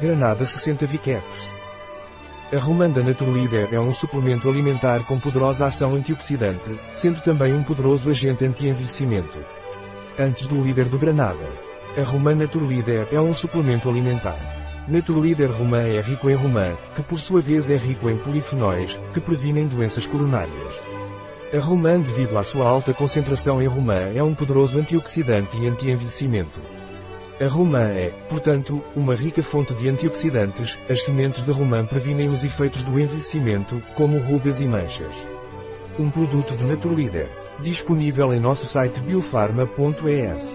Granada 60 Viquetes. A Romanda Naturleader é um suplemento alimentar com poderosa ação antioxidante, sendo também um poderoso agente anti-envelhecimento. Antes do líder do Granada. A Romã Naturleader é um suplemento alimentar. Naturleader Romã é rico em romã, que por sua vez é rico em polifenóis, que previnem doenças coronárias. A romã devido à sua alta concentração em romã é um poderoso antioxidante e anti-envelhecimento. A romã é, portanto, uma rica fonte de antioxidantes, as sementes de romã previnem os efeitos do envelhecimento, como rugas e manchas. Um produto de Naturleader. Disponível em nosso site biofarma.es.